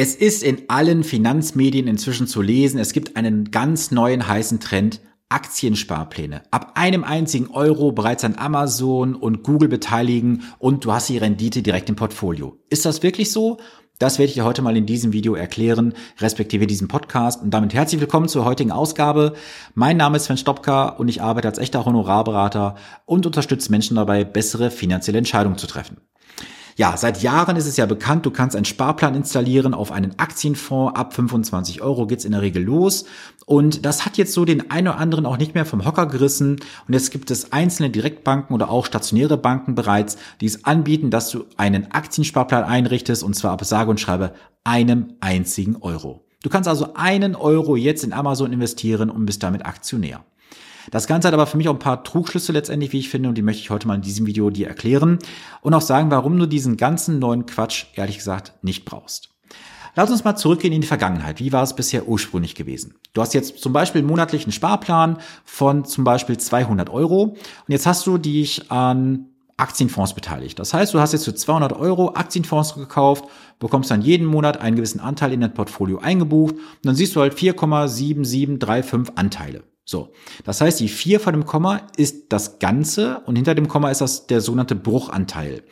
Es ist in allen Finanzmedien inzwischen zu lesen, es gibt einen ganz neuen heißen Trend, Aktiensparpläne. Ab einem einzigen Euro bereits an Amazon und Google beteiligen und du hast die Rendite direkt im Portfolio. Ist das wirklich so? Das werde ich dir heute mal in diesem Video erklären, respektive diesem Podcast. Und damit herzlich willkommen zur heutigen Ausgabe. Mein Name ist Sven Stopka und ich arbeite als echter Honorarberater und unterstütze Menschen dabei, bessere finanzielle Entscheidungen zu treffen. Ja, seit Jahren ist es ja bekannt, du kannst einen Sparplan installieren auf einen Aktienfonds. Ab 25 Euro geht's in der Regel los. Und das hat jetzt so den einen oder anderen auch nicht mehr vom Hocker gerissen. Und jetzt gibt es einzelne Direktbanken oder auch stationäre Banken bereits, die es anbieten, dass du einen Aktiensparplan einrichtest und zwar ab sage und schreibe einem einzigen Euro. Du kannst also einen Euro jetzt in Amazon investieren und bist damit Aktionär. Das Ganze hat aber für mich auch ein paar Trugschlüsse letztendlich, wie ich finde, und die möchte ich heute mal in diesem Video dir erklären und auch sagen, warum du diesen ganzen neuen Quatsch, ehrlich gesagt, nicht brauchst. Lass uns mal zurückgehen in die Vergangenheit. Wie war es bisher ursprünglich gewesen? Du hast jetzt zum Beispiel einen monatlichen Sparplan von zum Beispiel 200 Euro und jetzt hast du dich an Aktienfonds beteiligt. Das heißt, du hast jetzt für 200 Euro Aktienfonds gekauft, bekommst dann jeden Monat einen gewissen Anteil in dein Portfolio eingebucht und dann siehst du halt 4,7735 Anteile. So. Das heißt, die 4 von dem Komma ist das Ganze und hinter dem Komma ist das der sogenannte Bruchanteil.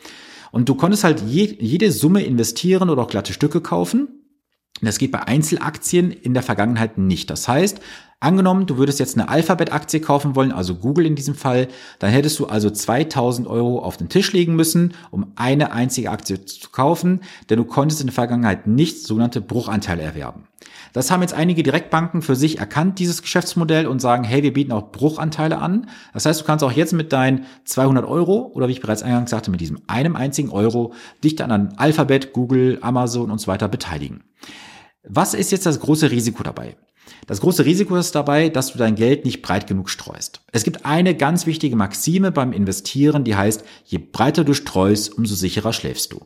Und du konntest halt je, jede Summe investieren oder auch glatte Stücke kaufen. Das geht bei Einzelaktien in der Vergangenheit nicht. Das heißt, Angenommen, du würdest jetzt eine Alphabet-Aktie kaufen wollen, also Google in diesem Fall, dann hättest du also 2000 Euro auf den Tisch legen müssen, um eine einzige Aktie zu kaufen, denn du konntest in der Vergangenheit nicht sogenannte Bruchanteile erwerben. Das haben jetzt einige Direktbanken für sich erkannt, dieses Geschäftsmodell, und sagen, hey, wir bieten auch Bruchanteile an. Das heißt, du kannst auch jetzt mit deinen 200 Euro oder wie ich bereits eingangs sagte, mit diesem einem einzigen Euro dich dann an Alphabet, Google, Amazon und so weiter beteiligen. Was ist jetzt das große Risiko dabei? Das große Risiko ist dabei, dass du dein Geld nicht breit genug streust. Es gibt eine ganz wichtige Maxime beim Investieren, die heißt, je breiter du streust, umso sicherer schläfst du.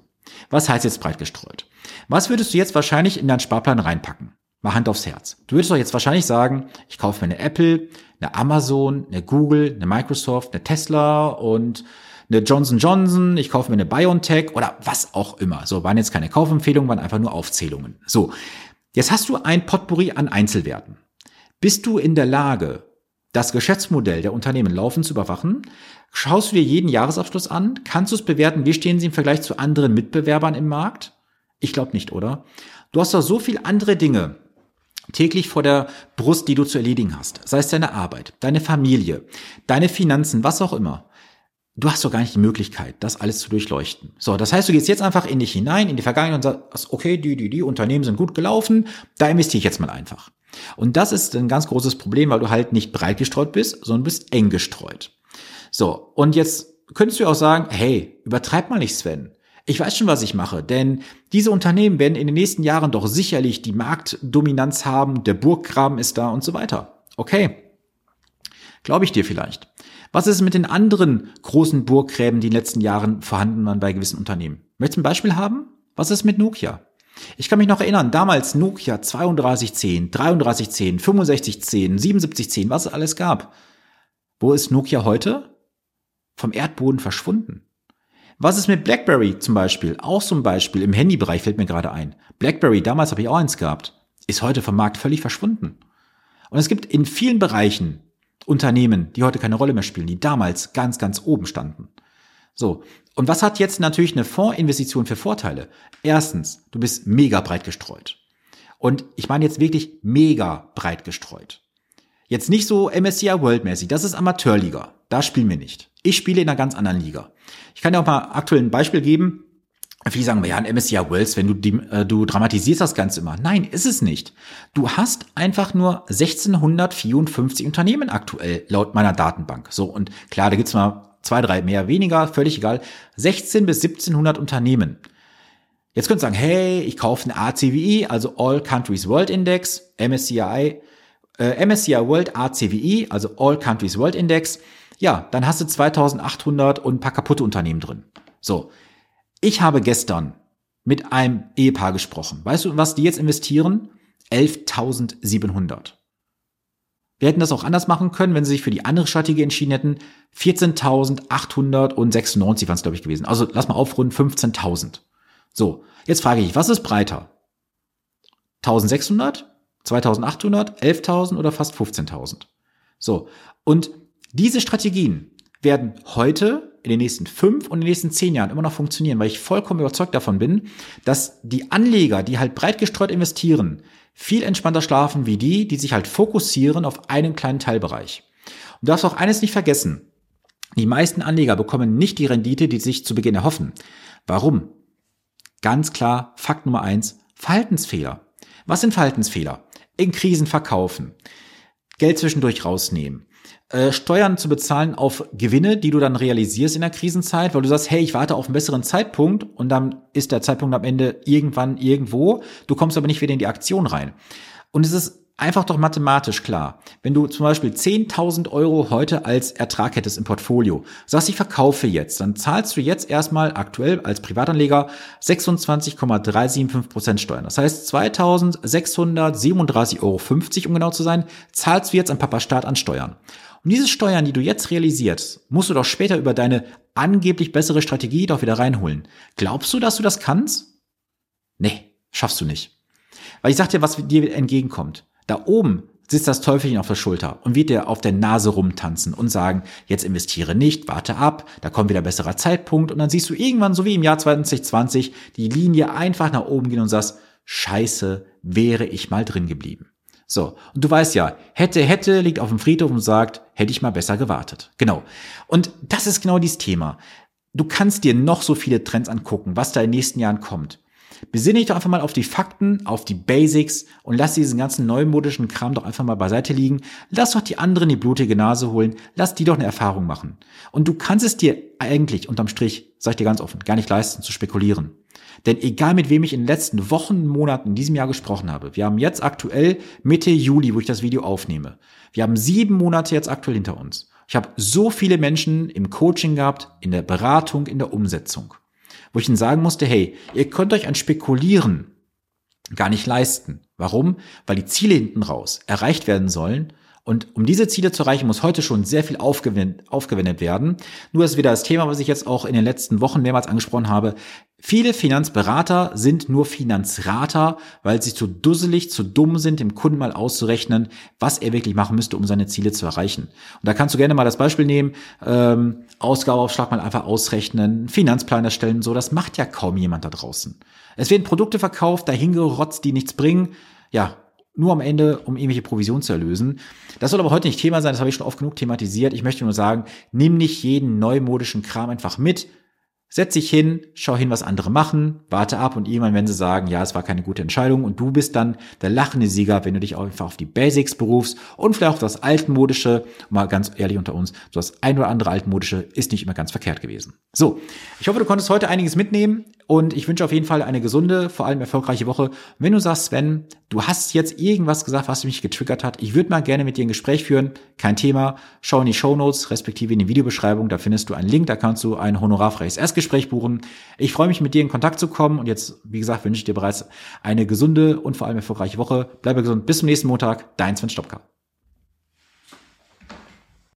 Was heißt jetzt breit gestreut? Was würdest du jetzt wahrscheinlich in deinen Sparplan reinpacken? Mal Hand aufs Herz. Du würdest doch jetzt wahrscheinlich sagen, ich kaufe mir eine Apple, eine Amazon, eine Google, eine Microsoft, eine Tesla und eine Johnson Johnson, ich kaufe mir eine BioNTech oder was auch immer. So, waren jetzt keine Kaufempfehlungen, waren einfach nur Aufzählungen. So, Jetzt hast du ein Potpourri an Einzelwerten. Bist du in der Lage, das Geschäftsmodell der Unternehmen laufend zu überwachen? Schaust du dir jeden Jahresabschluss an? Kannst du es bewerten? Wie stehen sie im Vergleich zu anderen Mitbewerbern im Markt? Ich glaube nicht, oder? Du hast doch so viel andere Dinge täglich vor der Brust, die du zu erledigen hast. Sei es deine Arbeit, deine Familie, deine Finanzen, was auch immer du hast doch gar nicht die Möglichkeit, das alles zu durchleuchten. So, das heißt, du gehst jetzt einfach in dich hinein, in die Vergangenheit und sagst, okay, die, die, die Unternehmen sind gut gelaufen, da investiere ich jetzt mal einfach. Und das ist ein ganz großes Problem, weil du halt nicht breit gestreut bist, sondern bist eng gestreut. So, und jetzt könntest du auch sagen, hey, übertreib mal nicht, Sven. Ich weiß schon, was ich mache, denn diese Unternehmen werden in den nächsten Jahren doch sicherlich die Marktdominanz haben, der Burggraben ist da und so weiter. Okay. Glaube ich dir vielleicht. Was ist mit den anderen großen Burggräben, die in den letzten Jahren vorhanden waren bei gewissen Unternehmen? Möchtest du ein Beispiel haben? Was ist mit Nokia? Ich kann mich noch erinnern, damals Nokia 3210, 3310, 6510, 7710, was es alles gab. Wo ist Nokia heute? Vom Erdboden verschwunden. Was ist mit BlackBerry zum Beispiel? Auch so ein Beispiel im Handybereich fällt mir gerade ein. BlackBerry, damals habe ich auch eins gehabt, ist heute vom Markt völlig verschwunden. Und es gibt in vielen Bereichen Unternehmen, die heute keine Rolle mehr spielen, die damals ganz, ganz oben standen. So. Und was hat jetzt natürlich eine Fondsinvestition für Vorteile? Erstens, du bist mega breit gestreut. Und ich meine jetzt wirklich mega breit gestreut. Jetzt nicht so MSCI World mäßig, das ist Amateurliga. Da spielen wir nicht. Ich spiele in einer ganz anderen Liga. Ich kann dir auch mal aktuell ein Beispiel geben. Viele sagen, ja, ein MSCI Worlds, wenn du, die, äh, du dramatisierst das Ganze immer. Nein, ist es nicht. Du hast einfach nur 1654 Unternehmen aktuell, laut meiner Datenbank. So, und klar, da gibt's mal zwei, drei mehr, weniger, völlig egal. 16 bis 1700 Unternehmen. Jetzt könnt ihr sagen, hey, ich kaufe eine ACWI, also All Countries World Index, MSCI, äh, MSCI World ACWI, also All Countries World Index. Ja, dann hast du 2800 und ein paar kaputte Unternehmen drin. So. Ich habe gestern mit einem Ehepaar gesprochen. Weißt du, was die jetzt investieren? 11.700. Wir hätten das auch anders machen können, wenn sie sich für die andere Strategie entschieden hätten. 14.896 waren es, glaube ich, gewesen. Also lass mal aufrunden, 15.000. So, jetzt frage ich, was ist breiter? 1600, 2800, 11.000 oder fast 15.000. So. Und diese Strategien werden heute in den nächsten fünf und in den nächsten zehn Jahren immer noch funktionieren, weil ich vollkommen überzeugt davon bin, dass die Anleger, die halt breit gestreut investieren, viel entspannter schlafen wie die, die sich halt fokussieren auf einen kleinen Teilbereich. Und du darfst auch eines nicht vergessen. Die meisten Anleger bekommen nicht die Rendite, die sich zu Beginn erhoffen. Warum? Ganz klar, Fakt Nummer eins, Verhaltensfehler. Was sind Verhaltensfehler? In Krisen verkaufen, Geld zwischendurch rausnehmen, äh, Steuern zu bezahlen auf Gewinne, die du dann realisierst in der Krisenzeit, weil du sagst, hey, ich warte auf einen besseren Zeitpunkt und dann ist der Zeitpunkt am Ende irgendwann irgendwo, du kommst aber nicht wieder in die Aktion rein. Und es ist einfach doch mathematisch klar. Wenn du zum Beispiel 10.000 Euro heute als Ertrag hättest im Portfolio, sagst, ich verkaufe jetzt, dann zahlst du jetzt erstmal aktuell als Privatanleger 26,375 Prozent Steuern. Das heißt 2.637,50 Euro, um genau zu sein, zahlst du jetzt an Papa Staat an Steuern. Und diese Steuern, die du jetzt realisierst, musst du doch später über deine angeblich bessere Strategie doch wieder reinholen. Glaubst du, dass du das kannst? Nee, schaffst du nicht. Weil ich sag dir, was dir entgegenkommt. Da oben sitzt das Teufelchen auf der Schulter und wird dir auf der Nase rumtanzen und sagen, jetzt investiere nicht, warte ab, da kommt wieder besserer Zeitpunkt und dann siehst du irgendwann, so wie im Jahr 2020, die Linie einfach nach oben gehen und sagst, scheiße, wäre ich mal drin geblieben. So, und du weißt ja, hätte, hätte liegt auf dem Friedhof und sagt, hätte ich mal besser gewartet. Genau. Und das ist genau dieses Thema. Du kannst dir noch so viele Trends angucken, was da in den nächsten Jahren kommt. Besinne dich doch einfach mal auf die Fakten, auf die Basics und lass diesen ganzen neumodischen Kram doch einfach mal beiseite liegen. Lass doch die anderen die blutige Nase holen. Lass die doch eine Erfahrung machen. Und du kannst es dir eigentlich unterm Strich, sag ich dir ganz offen, gar nicht leisten zu spekulieren. Denn egal mit wem ich in den letzten Wochen, Monaten in diesem Jahr gesprochen habe, wir haben jetzt aktuell Mitte Juli, wo ich das Video aufnehme. Wir haben sieben Monate jetzt aktuell hinter uns. Ich habe so viele Menschen im Coaching gehabt, in der Beratung, in der Umsetzung wo ich ihnen sagen musste, hey, ihr könnt euch ein Spekulieren gar nicht leisten. Warum? Weil die Ziele hinten raus erreicht werden sollen und um diese Ziele zu erreichen, muss heute schon sehr viel aufgewendet, aufgewendet werden. Nur ist wieder das Thema, was ich jetzt auch in den letzten Wochen mehrmals angesprochen habe. Viele Finanzberater sind nur Finanzrater, weil sie zu dusselig, zu dumm sind, dem Kunden mal auszurechnen, was er wirklich machen müsste, um seine Ziele zu erreichen. Und da kannst du gerne mal das Beispiel nehmen, ähm, Ausgabeaufschlag mal einfach ausrechnen, Finanzplan erstellen, so. Das macht ja kaum jemand da draußen. Es werden Produkte verkauft, dahingerotzt, die nichts bringen. Ja, nur am Ende, um irgendwelche Provisionen zu erlösen. Das soll aber heute nicht Thema sein, das habe ich schon oft genug thematisiert. Ich möchte nur sagen, nimm nicht jeden neumodischen Kram einfach mit, Setz dich hin, schau hin, was andere machen, warte ab und irgendwann, wenn sie sagen, ja, es war keine gute Entscheidung und du bist dann der lachende Sieger, wenn du dich einfach auf die Basics berufst und vielleicht auf das Altmodische, mal ganz ehrlich unter uns, so das ein oder andere Altmodische ist nicht immer ganz verkehrt gewesen. So, ich hoffe, du konntest heute einiges mitnehmen und ich wünsche auf jeden Fall eine gesunde, vor allem erfolgreiche Woche. Wenn du sagst, Sven, du hast jetzt irgendwas gesagt, was mich getriggert hat, ich würde mal gerne mit dir ein Gespräch führen, kein Thema, schau in die Show Notes, respektive in die Videobeschreibung, da findest du einen Link, da kannst du ein honorarfreies Erstgespräch buchen. Ich freue mich, mit dir in Kontakt zu kommen und jetzt, wie gesagt, wünsche ich dir bereits eine gesunde und vor allem erfolgreiche Woche. Bleibe gesund. Bis zum nächsten Montag. Dein Sven Stopka.